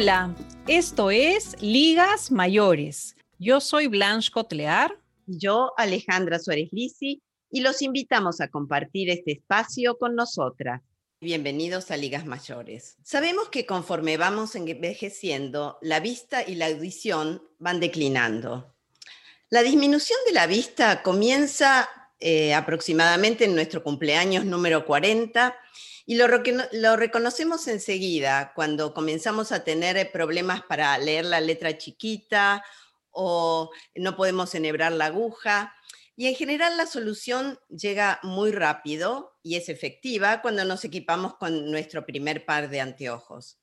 Hola, esto es Ligas Mayores. Yo soy Blanche Cotlear. Yo, Alejandra Suárez Lisi, y los invitamos a compartir este espacio con nosotras. Bienvenidos a Ligas Mayores. Sabemos que conforme vamos envejeciendo, la vista y la audición van declinando. La disminución de la vista comienza eh, aproximadamente en nuestro cumpleaños número 40 y lo, reconocemos enseguida cuando comenzamos a tener problemas para leer la letra chiquita o no podemos enhebrar la aguja. Y en general la solución llega muy rápido y es efectiva cuando nos equipamos con nuestro primer par de anteojos.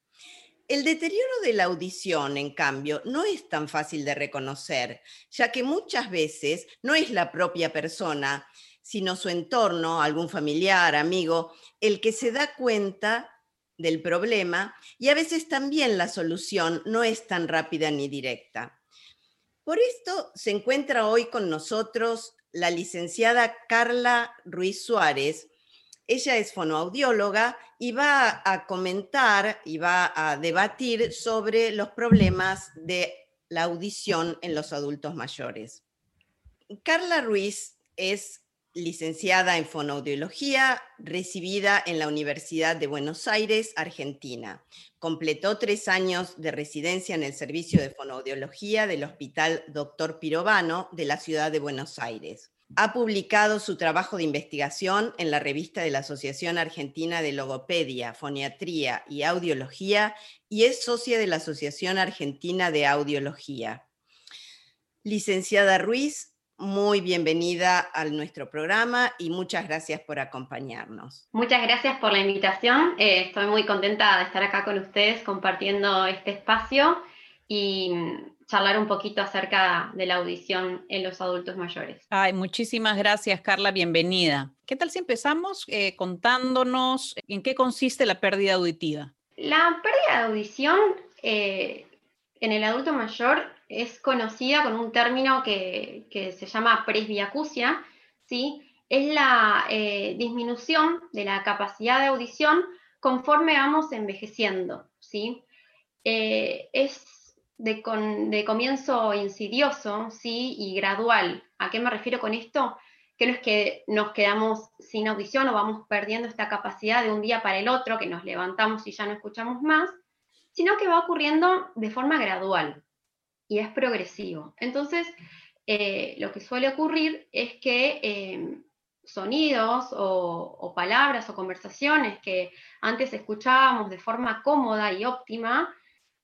El deterioro de la audición, en cambio, no es tan fácil de reconocer, ya que muchas veces no es la propia persona, sino su entorno, algún familiar, amigo, el que se da cuenta del problema y a veces también la solución no es tan rápida ni directa. Por esto se encuentra hoy con nosotros la licenciada Carla Ruiz Suárez. Ella es fonoaudióloga y va a comentar y va a debatir sobre los problemas de la audición en los adultos mayores. Carla Ruiz es licenciada en fonoaudiología, recibida en la Universidad de Buenos Aires, Argentina. Completó tres años de residencia en el servicio de fonoaudiología del Hospital Dr. Pirovano de la ciudad de Buenos Aires. Ha publicado su trabajo de investigación en la revista de la Asociación Argentina de Logopedia, Foniatría y Audiología y es socia de la Asociación Argentina de Audiología. Licenciada Ruiz, muy bienvenida a nuestro programa y muchas gracias por acompañarnos. Muchas gracias por la invitación. Eh, estoy muy contenta de estar acá con ustedes compartiendo este espacio y charlar un poquito acerca de la audición en los adultos mayores. Ay, muchísimas gracias, Carla. Bienvenida. ¿Qué tal si empezamos eh, contándonos en qué consiste la pérdida auditiva? La pérdida de audición eh, en el adulto mayor es conocida con un término que, se llama presbiacusia, ¿sí? es la eh, disminución de la capacidad de audición conforme vamos envejeciendo. ¿sí? Eh, es de, de, comienzo insidioso ¿sí? y gradual. ¿A qué me refiero con esto? Que no es que nos quedamos sin audición o vamos perdiendo esta capacidad de un día para el otro, que nos levantamos y ya no escuchamos más, sino que va ocurriendo de forma gradual y es progresivo. Entonces, eh, lo que suele ocurrir es que em, sonidos o, palabras o conversaciones que antes escuchábamos de forma cómoda y óptima,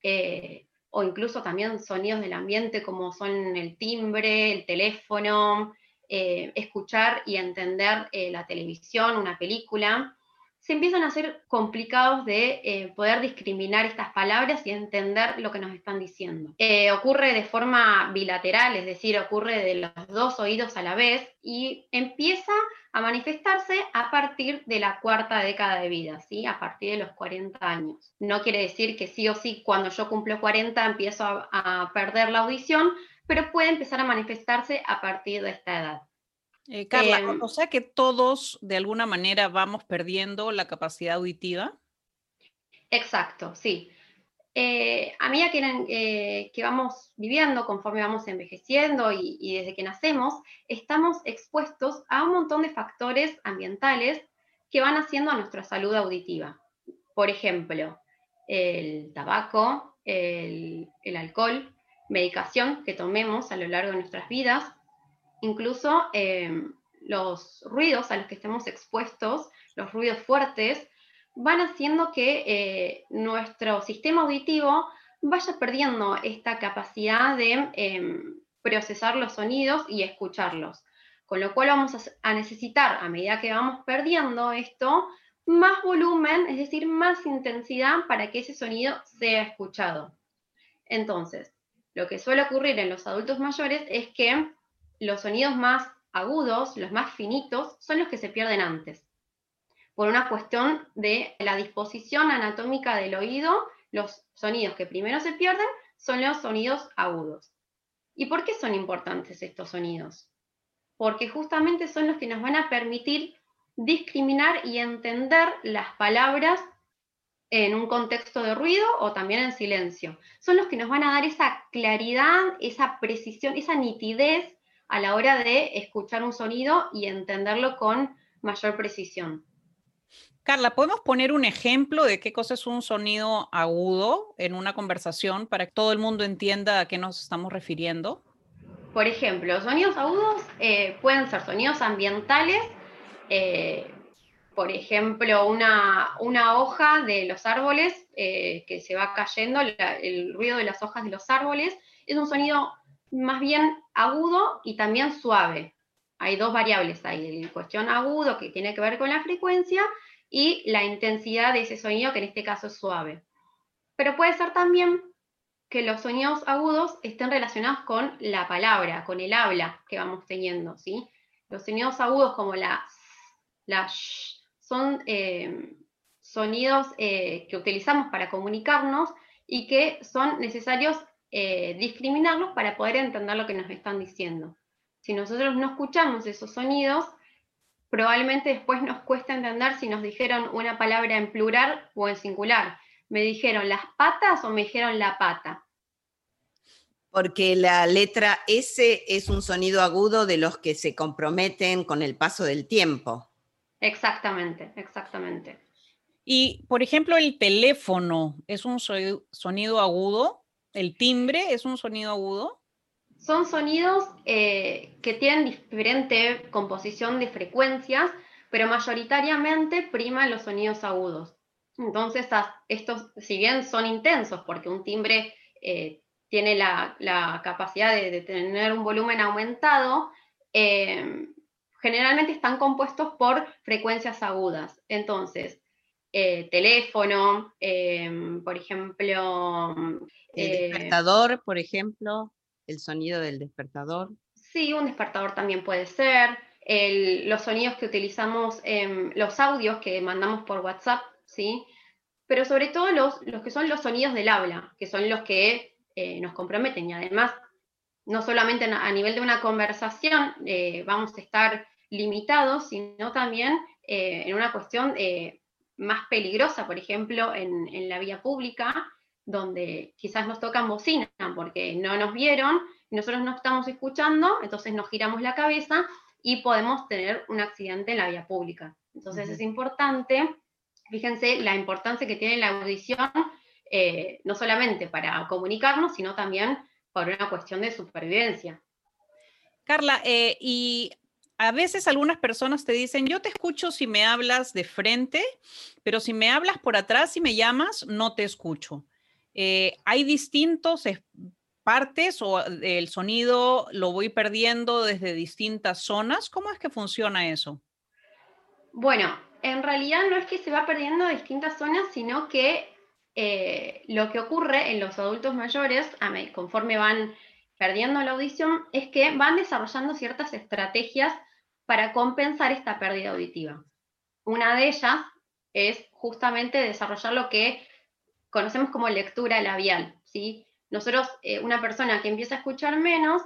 eh, o incluso también sonidos del ambiente como son el timbre, el teléfono, eh, escuchar y entender la televisión, una película, se empiezan a ser complicados de eh, poder discriminar estas palabras y entender lo que nos están diciendo. Eh, ocurre de forma bilateral, es decir, ocurre de los dos oídos a la vez y empieza a manifestarse a partir de la cuarta década de vida, ¿sí? a partir de los 40 años. No quiere decir que sí o sí cuando yo cumplo 40 empiezo a perder la audición, pero puede empezar a manifestarse a partir de esta edad. Eh, Carla, em o sea que todos de alguna manera vamos perdiendo la capacidad auditiva. Exacto, sí. Eh, a medida que, eh, que, vamos viviendo, conforme vamos envejeciendo y, y, desde que nacemos, estamos expuestos a un montón de factores ambientales que van haciendo a nuestra salud auditiva. Por ejemplo, el tabaco, el, el alcohol, medicación que tomemos a lo largo de nuestras vidas, incluso eh, los ruidos a los que estemos expuestos, los ruidos fuertes, van haciendo que eh, nuestro sistema auditivo vaya perdiendo esta capacidad de em, procesar los sonidos y escucharlos. Con lo cual vamos a necesitar, a medida que vamos perdiendo esto, más volumen, es decir, más intensidad para que ese sonido sea escuchado. Entonces, lo que suele ocurrir en los adultos mayores es que los sonidos más agudos, los más finitos, son los que se pierden antes. Por una cuestión de la disposición anatómica del oído, los sonidos que primero se pierden son los sonidos agudos. ¿Y por qué son importantes estos sonidos? Porque justamente son los que nos van a permitir discriminar y entender las palabras en un contexto de ruido o también en silencio. Son los que nos van a dar esa claridad, esa precisión, esa nitidez a la hora de escuchar un sonido y entenderlo con mayor precisión. Carla, ¿podemos poner un ejemplo de qué cosa es un sonido agudo en una conversación para que todo el mundo entienda a qué nos estamos refiriendo? Por ejemplo, sonidos agudos eh, pueden ser sonidos ambientales, eh, por ejemplo, una, hoja de los árboles eh, que se va cayendo, el ruido de las hojas de los árboles, es un sonido más bien agudo y también suave. Hay dos variables ahí, el cuestión agudo que tiene que ver con la frecuencia y la intensidad de ese sonido que en este caso es suave. Pero puede ser también que los sonidos agudos estén relacionados con la palabra, con el habla que vamos teniendo, ¿sí? Los sonidos agudos como la, la sh, son eh, sonidos eh, que utilizamos para comunicarnos y que son necesarios eh, discriminarlos para poder entender lo que nos están diciendo. Si nosotros no escuchamos esos sonidos, probablemente después nos cuesta entender si nos dijeron una palabra en plural o en singular. ¿Me dijeron las patas o me dijeron la pata? Porque la letra S es un sonido agudo de los que se comprometen con el paso del tiempo. Exactamente, exactamente. Y, por ejemplo, el teléfono es un sonido agudo, el timbre es un sonido agudo. Son sonidos eh, que tienen diferente composición de frecuencias, pero mayoritariamente priman los sonidos agudos. Entonces, estos, si bien son intensos, porque un timbre eh, tiene la, capacidad de, tener un volumen aumentado, eh, generalmente están compuestos por frecuencias agudas. Entonces, eh, teléfono, eh, por ejemplo... El despertador, por ejemplo, el sonido del despertador. Sí, un despertador también puede ser. los sonidos que utilizamos, los audios que mandamos por WhatsApp, ¿sí? Pero sobre todo los, los que son los sonidos del habla, que son los que eh, nos comprometen y además no solamente a nivel de una conversación eh, vamos a estar limitados, sino también eh, en una cuestión más peligrosa, por ejemplo, en, la vía pública, donde quizás nos tocan bocina porque no nos vieron, nosotros no estamos escuchando, entonces nos giramos la cabeza y podemos tener un accidente en la vía pública. Entonces es importante, fíjense la importancia que tiene la audición eh, no solamente para comunicarnos, sino también por una cuestión de supervivencia. Carla, eh, y a veces algunas personas te dicen, yo te escucho si me hablas de frente, pero si me hablas por atrás y me llamas, no te escucho. Eh, ¿Hay distintos partes o el sonido lo voy perdiendo desde distintas zonas? ¿Cómo es que funciona eso? Bueno, en realidad no es que se va perdiendo distintas zonas, sino que eh, lo que ocurre en los adultos mayores, conforme van perdiendo la audición, es que van desarrollando ciertas estrategias para compensar esta pérdida auditiva. Una de ellas es justamente desarrollar lo que conocemos como lectura labial. ¿sí? Nosotros, eh, una persona que empieza a escuchar menos,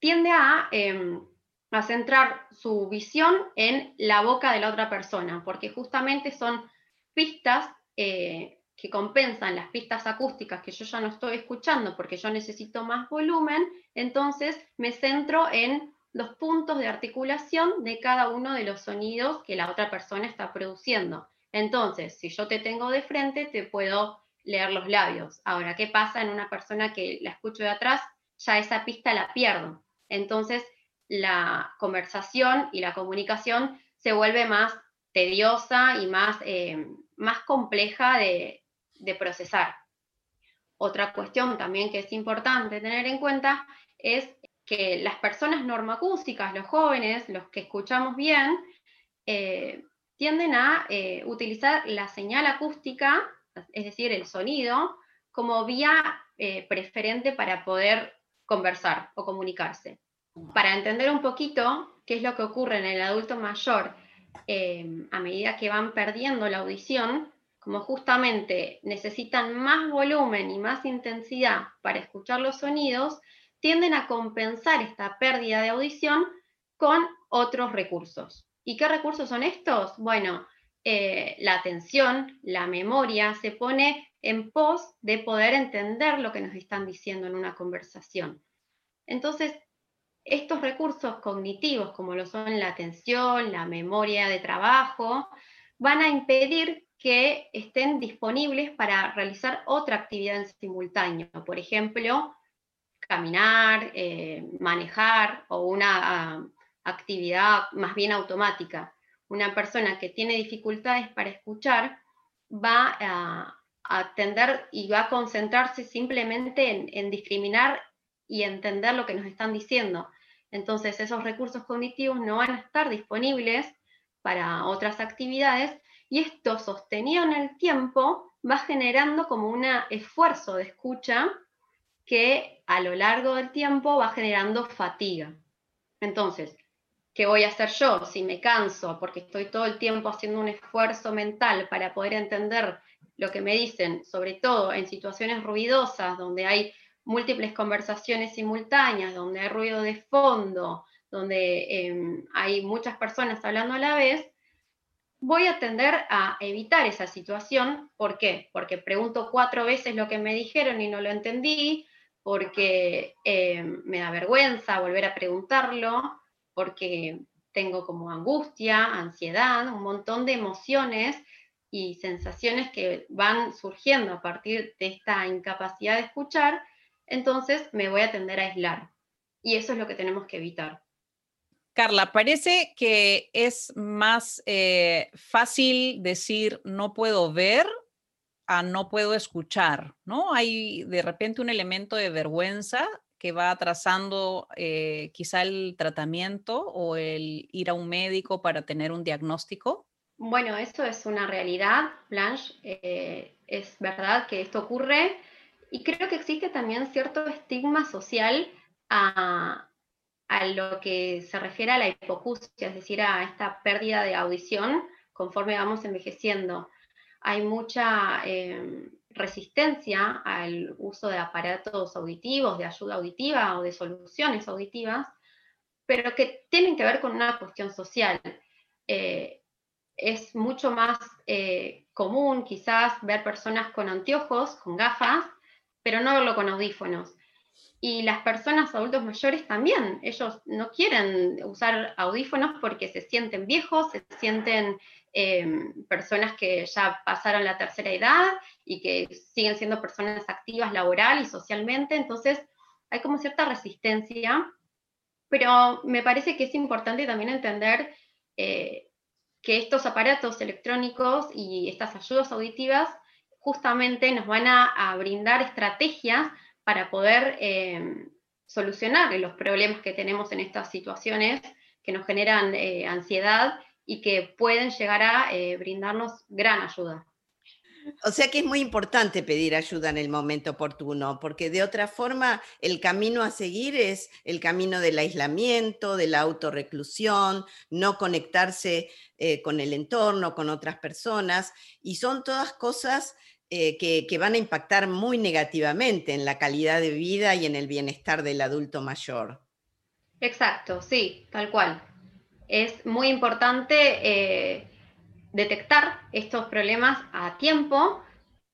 tiende a, em, a centrar su visión en la boca de la otra persona, porque justamente son pistas eh, que compensan las pistas acústicas que yo ya no estoy escuchando porque yo necesito más volumen, entonces me centro en los puntos de articulación de cada uno de los sonidos que la otra persona está produciendo. Entonces, si yo te tengo de frente, te puedo leer los labios. Ahora, ¿qué pasa en una persona que la escucho de atrás? Ya esa pista la pierdo. Entonces, la conversación y la comunicación se vuelve más tediosa y más, eh, más compleja de, de procesar. Otra cuestión también que es importante tener en cuenta es que las personas normacústicas, los jóvenes, los que escuchamos bien, eh, tienden a eh, utilizar la señal acústica, es decir, el sonido, como vía eh, preferente para poder conversar o comunicarse. Para entender un poquito qué es lo que ocurre en el adulto mayor a medida que van perdiendo la audición, como justamente necesitan más volumen y más intensidad para escuchar los sonidos, tienden a compensar esta pérdida de audición con otros recursos. ¿Y qué recursos son estos? Bueno, eh, la atención, la memoria, se pone en pos de poder entender lo que nos están diciendo en una conversación. Entonces, estos recursos cognitivos, como lo son la atención, la memoria de trabajo, van a impedir que estén disponibles para realizar otra actividad en simultáneo. Por ejemplo, caminar, eh, manejar o una ah, actividad más bien automática. Una persona que tiene dificultades para escuchar va a, atender y va a concentrarse simplemente en, en discriminar y entender lo que nos están diciendo. Entonces esos recursos cognitivos no van a estar disponibles para otras actividades y esto sostenido en el tiempo va generando como un esfuerzo de escucha que a lo largo del tiempo va generando fatiga. Entonces, ¿qué voy a hacer yo si me canso porque estoy todo el tiempo haciendo un esfuerzo mental para poder entender lo que me dicen, sobre todo en situaciones ruidosas donde hay múltiples conversaciones simultáneas, donde hay ruido de fondo, donde em, hay muchas personas hablando a la vez, voy a tender a evitar esa situación. ¿Por qué? Porque pregunto cuatro veces lo que me dijeron y no lo entendí, porque em, me da vergüenza volver a preguntarlo, porque tengo como angustia, ansiedad, un montón de emociones y sensaciones que van surgiendo a partir de esta incapacidad de escuchar entonces me voy a tender a aislar. Y eso es lo que tenemos que evitar. Carla, parece que es más eh, fácil decir no puedo ver a no puedo escuchar, ¿no? Hay de repente un elemento de vergüenza que va atrasando eh, quizá el tratamiento o el ir a un médico para tener un diagnóstico. Bueno, eso es una realidad, Blanche. Eh, es verdad que esto ocurre y creo que existe también cierto estigma social a, lo que se refiere a la hipocusia, es decir, a esta pérdida de audición conforme vamos envejeciendo. Hay mucha em, resistencia al uso de aparatos auditivos, de ayuda auditiva o de soluciones auditivas, pero que tienen que ver con una cuestión social. Eh, es mucho más eh, común quizás ver personas con anteojos, con gafas, pero no verlo con audífonos. Y las personas adultos mayores también, ellos no quieren usar audífonos porque se sienten viejos, se sienten em, personas que ya pasaron la tercera edad y que siguen siendo personas activas laboral y socialmente, entonces hay como cierta resistencia, pero me parece que es importante también entender eh, que estos aparatos electrónicos y estas ayudas auditivas justamente nos van a, brindar estrategias para poder eh, solucionar los problemas que tenemos en estas situaciones que nos generan eh, ansiedad y que pueden llegar a eh, brindarnos gran ayuda. O sea que es muy importante pedir ayuda en el momento oportuno, porque de otra forma el camino a seguir es el camino del aislamiento, de la autorreclusión, no conectarse con el entorno, con otras personas, y son todas cosas eh, que, van a impactar muy negativamente en la calidad de vida y en el bienestar del adulto mayor. Exacto, sí, tal cual. Es muy importante eh, detectar estos problemas a tiempo,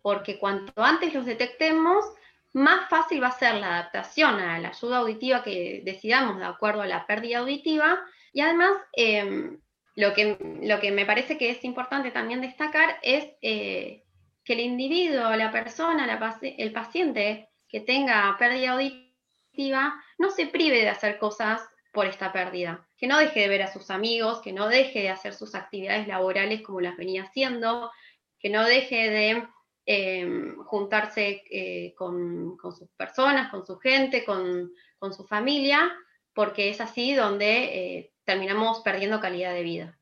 porque cuanto antes los detectemos, más fácil va a ser la adaptación a la ayuda auditiva que decidamos de acuerdo a la pérdida auditiva. Y además, em, lo, que, lo que me parece que es importante también destacar es eh, que el individuo, la persona, el paciente que tenga pérdida auditiva no se prive de hacer cosas por esta pérdida, que no deje de ver a sus amigos, que no deje de hacer sus actividades laborales como las venía haciendo, que no deje de em, juntarse eh, con, sus personas, con su gente, con, su familia, porque es así donde eh, terminamos perdiendo calidad de vida.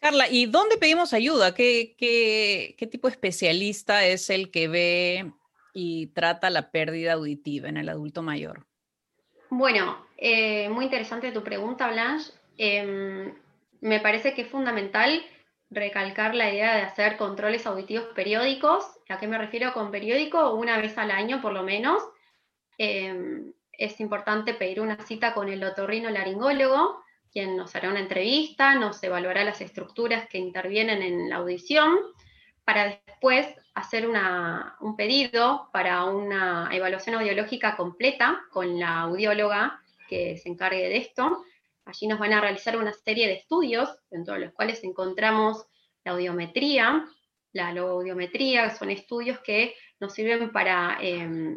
Carla, ¿y dónde pedimos ayuda? ¿Qué, tipo de especialista es el que ve y trata la pérdida auditiva en el adulto mayor? Bueno, eh, muy interesante tu pregunta, Blanche. Em, me parece que es fundamental recalcar la idea de hacer controles auditivos periódicos. ¿A qué me refiero con periódico? Una vez al año por lo menos. Em, es importante pedir una cita con el otorrino laringólogo quien nos hará una entrevista, nos evaluará las estructuras que intervienen en la audición, para después hacer un pedido para una evaluación audiológica completa con la audióloga que se encargue de esto. Allí nos van a realizar una serie de estudios, dentro de los cuales encontramos la audiometría, la logoaudiometría, son estudios que nos sirven para em,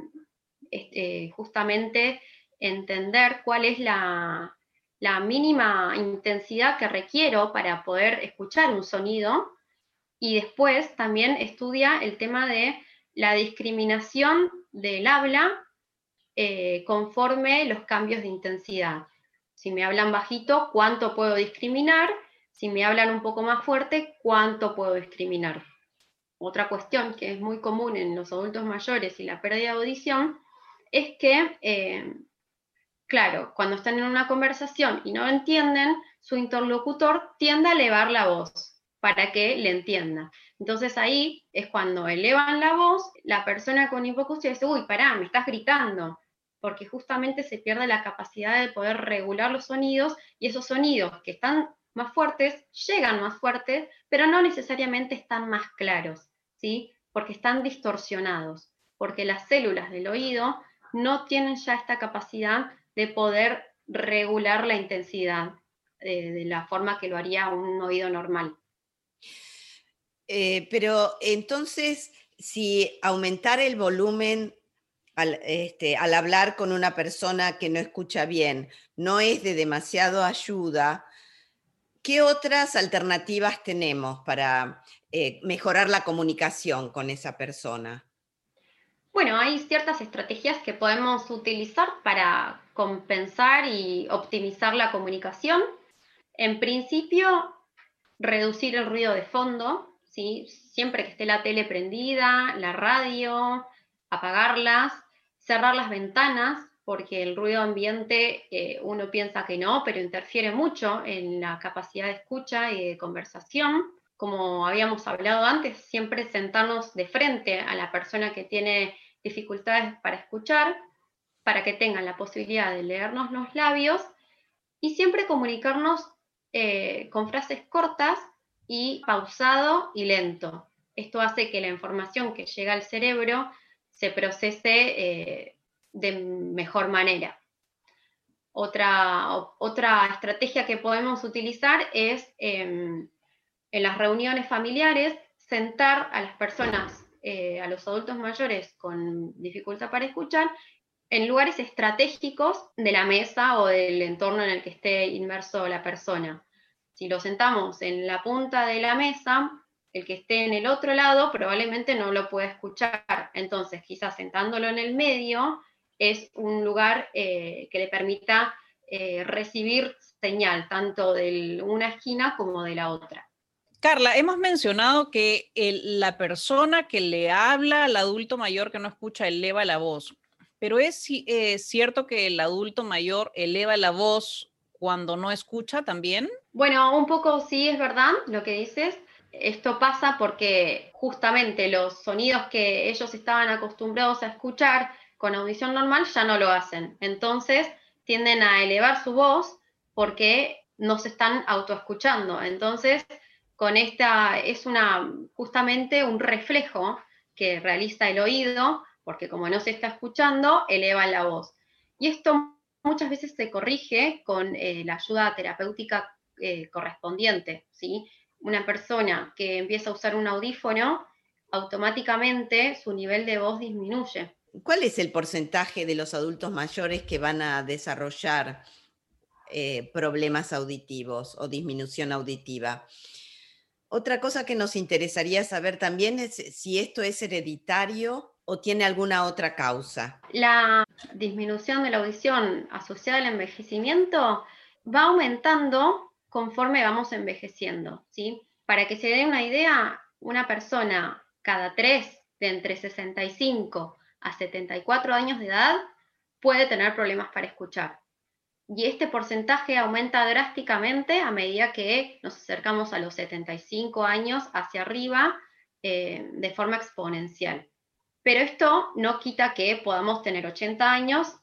este, justamente entender cuál es la, la mínima intensidad que requiero para poder escuchar un sonido y después también estudia el tema de la discriminación del habla eh, conforme los cambios de intensidad. Si me hablan bajito, ¿cuánto puedo discriminar? Si me hablan un poco más fuerte, ¿cuánto puedo discriminar? Otra cuestión que es muy común en los adultos mayores y la pérdida de audición es que eh, claro, cuando están en una conversación y no entienden, su interlocutor tiende a elevar la voz para que le entienda. Entonces ahí es cuando elevan la voz, la persona con hipoacusia dice, uy, pará, me estás gritando, porque justamente se pierde la capacidad de poder regular los sonidos y esos sonidos que están más fuertes llegan más fuertes, pero no necesariamente están más claros, ¿sí? Porque están distorsionados, porque las células del oído no tienen ya esta capacidad de poder regular la intensidad eh, de la forma que lo haría un oído normal. Eh, pero entonces, si aumentar el volumen este, al, hablar con una persona que no escucha bien no es de demasiado ayuda, ¿qué otras alternativas tenemos para eh, mejorar la comunicación con esa persona? Bueno, hay ciertas estrategias que podemos utilizar para compensar y optimizar la comunicación. En principio, reducir el ruido de fondo, ¿sí? siempre que esté la tele prendida, la radio, apagarlas, cerrar las ventanas, porque el ruido ambiente eh, uno piensa que no, pero interfiere mucho en la capacidad de escucha y de conversación como habíamos hablado antes, siempre sentarnos de frente a la persona que tiene dificultades para escuchar, para que tengan la posibilidad de leernos los labios y siempre comunicarnos eh, con frases cortas y pausado y lento. Esto hace que la información que llega al cerebro se procese eh, de mejor manera. Otra, otra, estrategia que podemos utilizar es em, en las reuniones familiares, sentar a las personas, eh, a los adultos mayores con dificultad para escuchar, en lugares estratégicos de la mesa o del entorno en el que esté inmerso la persona. Si lo sentamos en la punta de la mesa, el que esté en el otro lado probablemente no lo pueda escuchar. Entonces, quizás sentándolo en el medio es un lugar eh, que le permita eh, recibir señal tanto de una esquina como de la otra. Carla, hemos mencionado que la persona que le habla al adulto mayor que no escucha eleva la voz, pero es eh, cierto que el adulto mayor eleva la voz cuando no escucha también. Bueno, un poco sí es verdad lo que dices. Esto pasa porque justamente los sonidos que ellos estaban acostumbrados a escuchar con audición normal ya no lo hacen. Entonces tienden a elevar su voz porque no se están autoescuchando. Entonces con esta, es una, justamente un reflejo que realiza el oído, porque como no se está escuchando, eleva la voz. Y esto muchas veces se corrige con eh, la ayuda terapéutica eh, correspondiente, ¿sí? Una persona que empieza a usar un audífono, automáticamente su nivel de voz disminuye. ¿Cuál es el porcentaje de los adultos mayores que van a desarrollar eh, problemas auditivos o disminución auditiva? Otra cosa que nos interesaría saber también es si esto es hereditario o tiene alguna otra causa. La disminución de la audición asociada al envejecimiento va aumentando conforme vamos envejeciendo, ¿sí? Para que se dé una idea, una persona cada tres de entre 65 a 74 años de edad puede tener problemas para escuchar y este porcentaje aumenta drásticamente a medida que nos acercamos a los 75 años hacia arriba eh, de forma exponencial. Pero esto no quita que podamos tener 80 años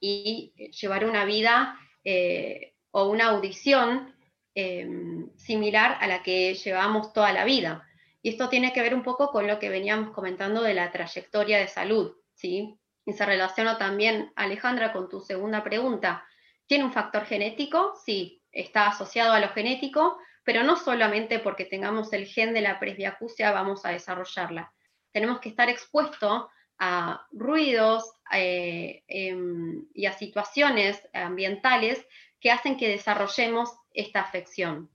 y llevar una vida eh, o una audición em, similar a la que llevamos toda la vida. Y esto tiene que ver un poco con lo que veníamos comentando de la trayectoria de salud, ¿sí? Y se relaciona también, Alejandra, con tu segunda pregunta. ¿Tiene un factor genético? Sí, está asociado a lo genético, pero no solamente porque tengamos el gen de la presbiacusia vamos a desarrollarla. Tenemos que estar expuestos a ruidos eh, em, y a situaciones ambientales que hacen que desarrollemos esta afección.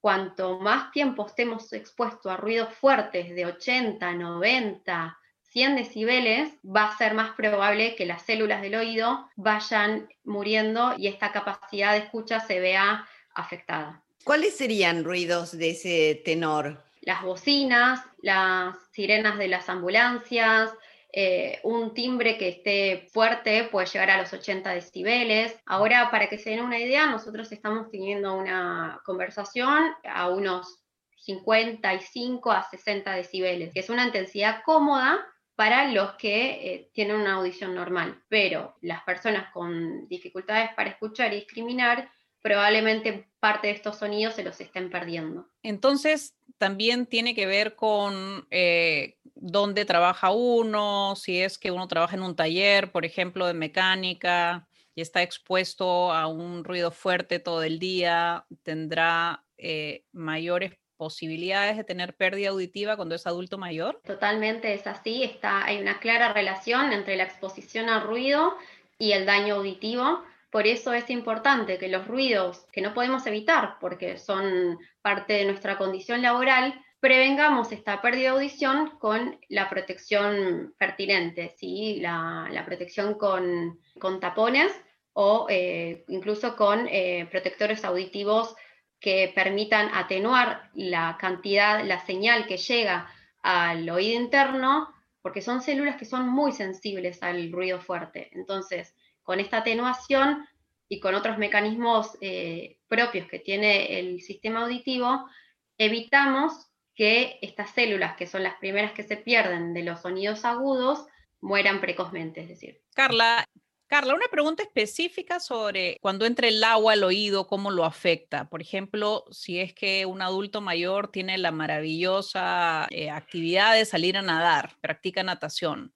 Cuanto más tiempo estemos expuestos a ruidos fuertes de 80, 90, 100 decibeles, va a ser más probable que las células del oído vayan muriendo y esta capacidad de escucha se vea afectada. ¿Cuáles serían ruidos de ese tenor? Las bocinas, las sirenas de las ambulancias, eh, un timbre que esté fuerte puede llegar a los 80 decibeles. Ahora, para que se den una idea, nosotros estamos teniendo una conversación a unos 55 a 60 decibeles, que es una intensidad cómoda para los que eh, tienen una audición normal, pero las personas con dificultades para escuchar y discriminar probablemente parte de estos sonidos se los estén perdiendo. Entonces, también tiene que ver con eh, dónde trabaja uno, si es que uno trabaja en un taller, por ejemplo, de mecánica y está expuesto a un ruido fuerte todo el día, tendrá eh, mayores posibilidades de tener pérdida auditiva cuando es adulto mayor? Totalmente es así, está, hay una clara relación entre la exposición al ruido y el daño auditivo. Por eso es importante que los ruidos que no podemos evitar porque son parte de nuestra condición laboral, prevengamos esta pérdida de audición con la protección pertinente, ¿sí? la, protección con, tapones o eh, incluso con eh, protectores auditivos que permitan atenuar la cantidad, la señal que llega al oído interno, porque son células que son muy sensibles al ruido fuerte. Entonces, con esta atenuación y con otros mecanismos eh, propios que tiene el sistema auditivo, evitamos que estas células, que son las primeras que se pierden de los sonidos agudos, mueran precozmente, es decir. Carla, Carla, una pregunta específica sobre cuando entra el agua al oído, cómo lo afecta. Por ejemplo, si es que un adulto mayor tiene la maravillosa eh, actividad de salir a nadar, practica natación.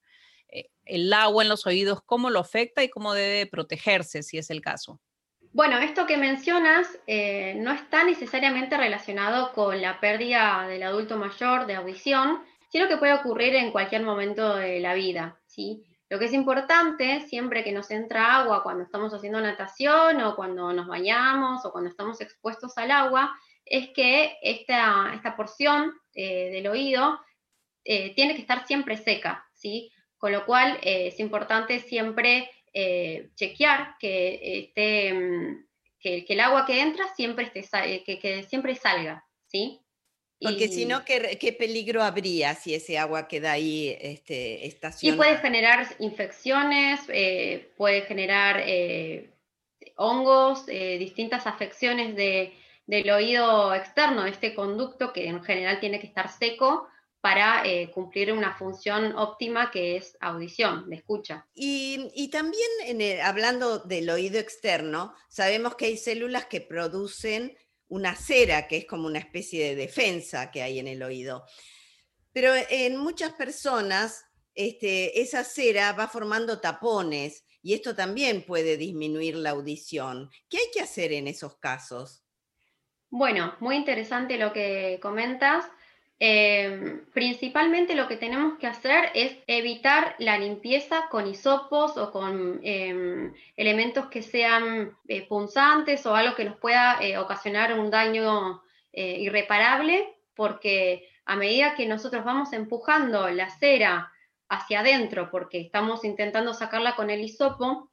Eh, el agua en los oídos, ¿cómo lo afecta y cómo debe protegerse si es el caso? Bueno, esto que mencionas eh, no está necesariamente relacionado con la pérdida del adulto mayor de audición, sino que puede ocurrir en cualquier momento de la vida, ¿sí? Lo que es importante, siempre que nos entra agua cuando estamos haciendo natación o cuando nos bañamos o cuando estamos expuestos al agua, es que esta, esta porción eh, del oído eh, tiene que estar siempre seca, ¿sí? Con lo cual eh, es importante siempre chequear que, esté, mm, que, el agua que entra siempre, esté, que, siempre salga, ¿sí? Porque si no, ¿qué, peligro habría si ese agua queda ahí este, estacionada? Y puede generar infecciones, eh, puede generar eh, hongos, eh, distintas afecciones del oído externo, este conducto que en general tiene que estar seco para cumplir una función óptima que es audición, de escucha. Y, también hablando del oído externo, sabemos que hay células que producen una cera, que es como una especie de defensa que hay en el oído. Pero en muchas personas este, esa cera va formando tapones y esto también puede disminuir la audición. ¿Qué hay que hacer en esos casos? Bueno, muy interesante lo que comentas. Em, principalmente lo que tenemos que hacer es evitar la limpieza con hisopos o con em, elementos que sean eh, punzantes o algo que nos pueda eh, ocasionar un daño eh, irreparable, porque a medida que nosotros vamos empujando la cera hacia adentro, porque estamos intentando sacarla con el hisopo,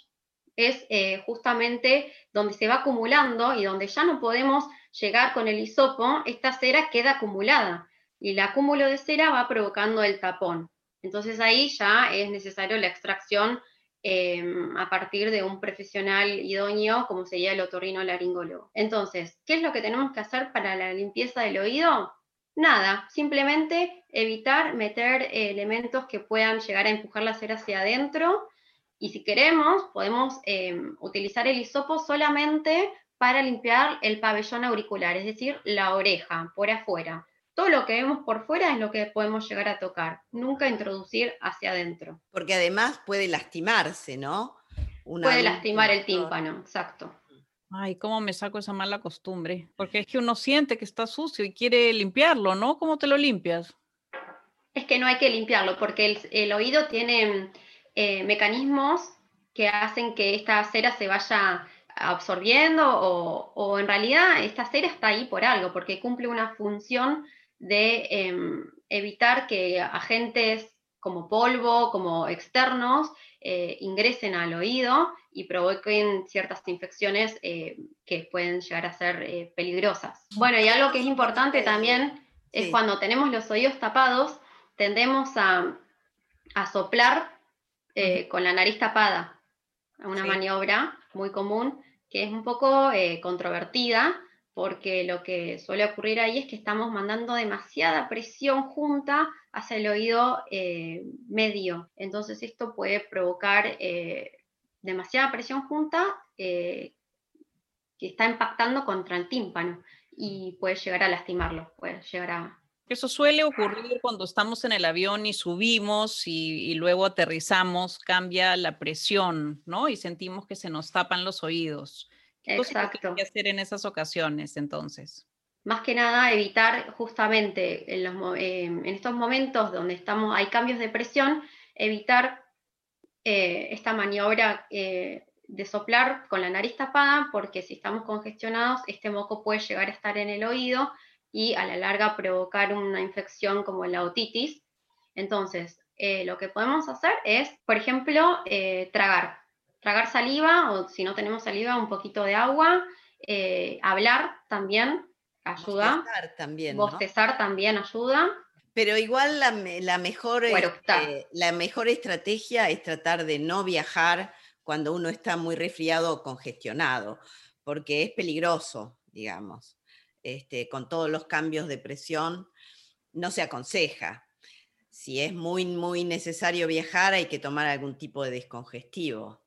es justamente donde se va acumulando y donde ya no podemos llegar con el hisopo, esta cera queda acumulada y el acúmulo de cera va provocando el tapón. Entonces ahí ya es necesario la extracción em, a partir de un profesional idóneo como sería el otorrino laringólogo. Entonces, ¿qué es lo que tenemos que hacer para la limpieza del oído? Nada, simplemente evitar meter elementos que puedan llegar a empujar la cera hacia adentro y si queremos podemos em, utilizar el hisopo solamente para limpiar el pabellón auricular, es decir, la oreja por afuera. Todo lo que vemos por fuera es lo que podemos llegar a tocar, nunca introducir hacia adentro. Porque además puede lastimarse, ¿no? puede lastimar el tímpano, exacto. Ay, ¿cómo me saco esa mala costumbre? Porque es que uno siente que está sucio y quiere limpiarlo, ¿no? ¿Cómo te lo limpias? Es que no hay que limpiarlo porque el, oído tiene eh, mecanismos que hacen que esta cera se vaya absorbiendo o, en realidad esta cera está ahí por algo, porque cumple una función de em, evitar que agentes como polvo, como externos, eh, ingresen al oído y provoquen ciertas infecciones eh, que pueden llegar a ser eh, peligrosas. Bueno, y algo que es importante también es cuando tenemos los oídos tapados, tendemos a, soplar con la nariz tapada, una maniobra muy común que es un poco controvertida, porque lo que suele ocurrir ahí es que estamos mandando demasiada presión junta hacia el oído eh, medio. Entonces esto puede provocar eh, demasiada presión junta eh, que está impactando contra el tímpano y puede llegar a lastimarlo, puede llegar a... Eso suele ocurrir cuando estamos en el avión y subimos y, y luego aterrizamos, cambia la presión, ¿no? Y sentimos que se nos tapan los oídos. Exacto. ¿Qué hacer en esas ocasiones entonces? Más que nada evitar justamente en, los, en estos momentos donde estamos, hay cambios de presión, evitar eh, esta maniobra eh, de soplar con la nariz tapada, porque si estamos congestionados, este moco puede llegar a estar en el oído y a la larga provocar una infección como la otitis. Entonces, eh, lo que podemos hacer es, por ejemplo, tragar tragar saliva o si no tenemos saliva, un poquito de agua, eh, hablar también ayuda. Bostezar también. Bostezar también ayuda. Pero igual la, mejor, este, la mejor estrategia es tratar de no viajar cuando uno está muy resfriado o congestionado, porque es peligroso, digamos. Este, con todos los cambios de presión, no se aconseja. Si es muy, muy necesario viajar, hay que tomar algún tipo de descongestivo.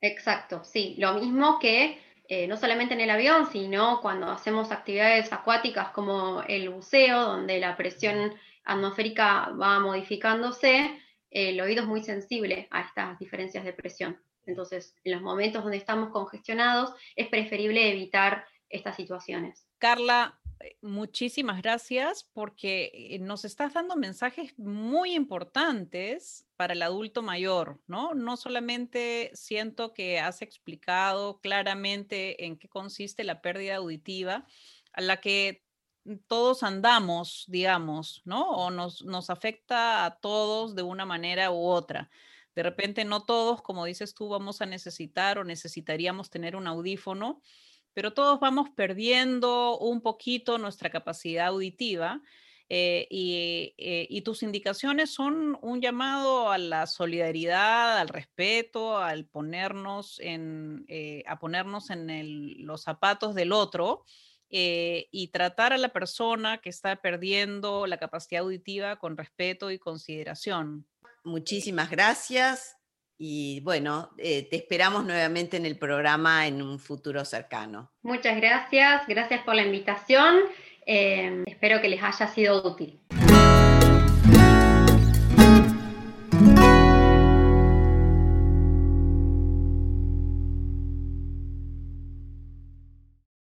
Exacto, sí. Lo mismo que eh, no solamente en el avión, sino cuando hacemos actividades acuáticas como el buceo, donde la presión atmosférica va modificándose, el oído es muy sensible a estas diferencias de presión. Entonces, en los momentos donde estamos congestionados, es preferible evitar estas situaciones. Carla, eh, muchísimas gracias porque eh, nos estás dando mensajes muy importantes para el adulto mayor, ¿no? No solamente siento que has explicado claramente en qué consiste la pérdida auditiva, a la que todos andamos, digamos, ¿no? O nos, nos afecta a todos de una manera u otra. De repente no todos, como dices tú, vamos a necesitar o necesitaríamos tener un audífono, pero todos vamos perdiendo un poquito nuestra capacidad auditiva. Eh, eh, y, tus indicaciones son un llamado a la solidaridad, al respeto, al ponernos en, eh, a ponernos en los zapatos del otro y tratar a la persona que está perdiendo la capacidad auditiva con respeto y consideración. Muchísimas gracias. Y bueno, eh, te esperamos nuevamente en el programa en un futuro cercano. Muchas gracias, gracias por la invitación. Eh, espero que les haya sido útil.